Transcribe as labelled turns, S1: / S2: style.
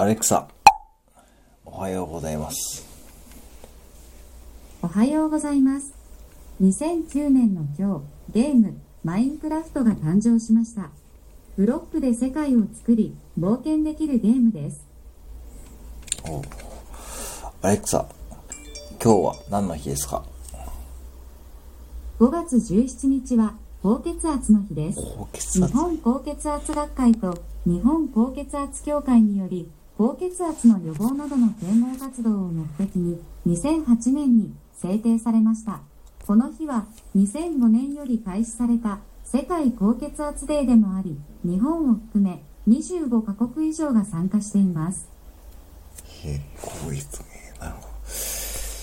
S1: アレクサ、おはようございます。
S2: おはようございます。2009年の今日、ゲーム、マインクラフトが誕生しました。ブロックで世界を作り、冒険できるゲームです。
S1: アレクサ、今日は何の日ですか
S2: ？5月17日は高血圧の日です。
S1: 高血圧
S2: 日本高血圧学会と日本高血圧協会により高血圧の予防などの啓蒙活動を目的に2008年に制定されましたこの日は2005年より開始された世界高血圧デーでもあり日本を含め25カ国以上が参加しています
S1: へえ、こういう人ね。